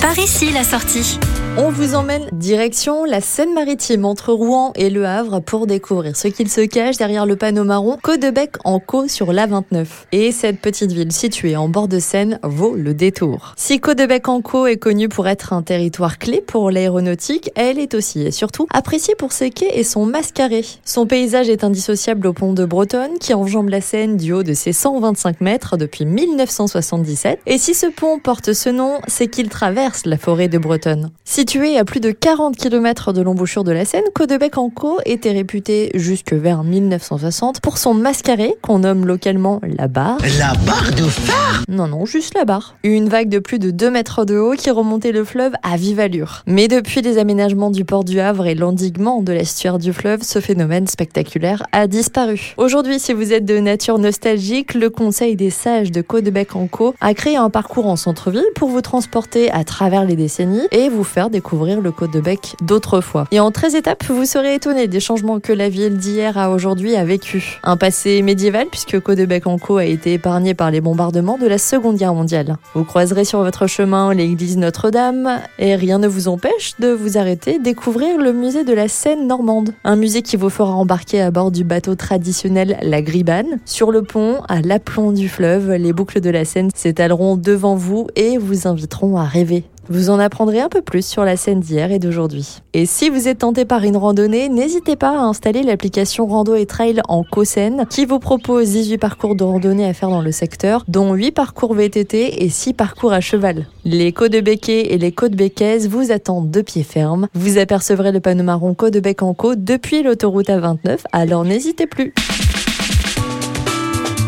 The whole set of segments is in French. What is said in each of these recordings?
Par ici, la sortie. On vous emmène direction la Seine-Maritime entre Rouen et Le Havre pour découvrir ce qu'il se cache derrière le panneau marron Côte-de-Bec en Caux sur l'A29. Et cette petite ville située en bord de Seine vaut le détour. Si Côte-de-Bec en Caux est connue pour être un territoire clé pour l'aéronautique, elle est aussi et surtout appréciée pour ses quais et son mascaré. Son paysage est indissociable au pont de Bretonne qui enjambe la Seine du haut de ses 125 mètres depuis 1977. Et si ce pont porte ce nom, c'est qu'il traverse la forêt de Bretonne. Situé à plus de 40 km de l'embouchure de la Seine, Côte-de-Bec en Caux était réputé jusque vers 1960 pour son mascaré qu'on nomme localement la barre. La barre de phare? Non, non, juste la barre. Une vague de plus de 2 mètres de haut qui remontait le fleuve à vive allure. Mais depuis les aménagements du port du Havre et l'endiguement de l'estuaire du fleuve, ce phénomène spectaculaire a disparu. Aujourd'hui, si vous êtes de nature nostalgique, le Conseil des sages de Côte-de-Bec en Caux a créé un parcours en centre-ville pour vous transporter à travers les décennies et vous faire découvrir le Côte de Bec d'autrefois. Et en 13 étapes, vous serez étonné des changements que la ville d'hier à aujourd'hui a vécu. Un passé médiéval puisque Côte de Bec en Co a été épargné par les bombardements de la Seconde Guerre mondiale. Vous croiserez sur votre chemin l'église Notre-Dame et rien ne vous empêche de vous arrêter découvrir le musée de la Seine normande. Un musée qui vous fera embarquer à bord du bateau traditionnel la Gribane. Sur le pont, à l'aplomb du fleuve, les boucles de la Seine s'étaleront devant vous et vous inviteront à rêver. Vous en apprendrez un peu plus sur la scène d'hier et d'aujourd'hui. Et si vous êtes tenté par une randonnée, n'hésitez pas à installer l'application Rando et Trail en Cosène qui vous propose 18 parcours de randonnée à faire dans le secteur, dont 8 parcours VTT et 6 parcours à cheval. Les côtes de et les côtes Béquaises vous attendent de pied ferme. Vous apercevrez le panneau marron Côte de Bec en Côte depuis l'autoroute A29, alors n'hésitez plus.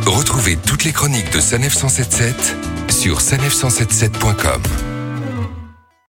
Retrouvez toutes les chroniques de Sanef 177 sur sanef177.com.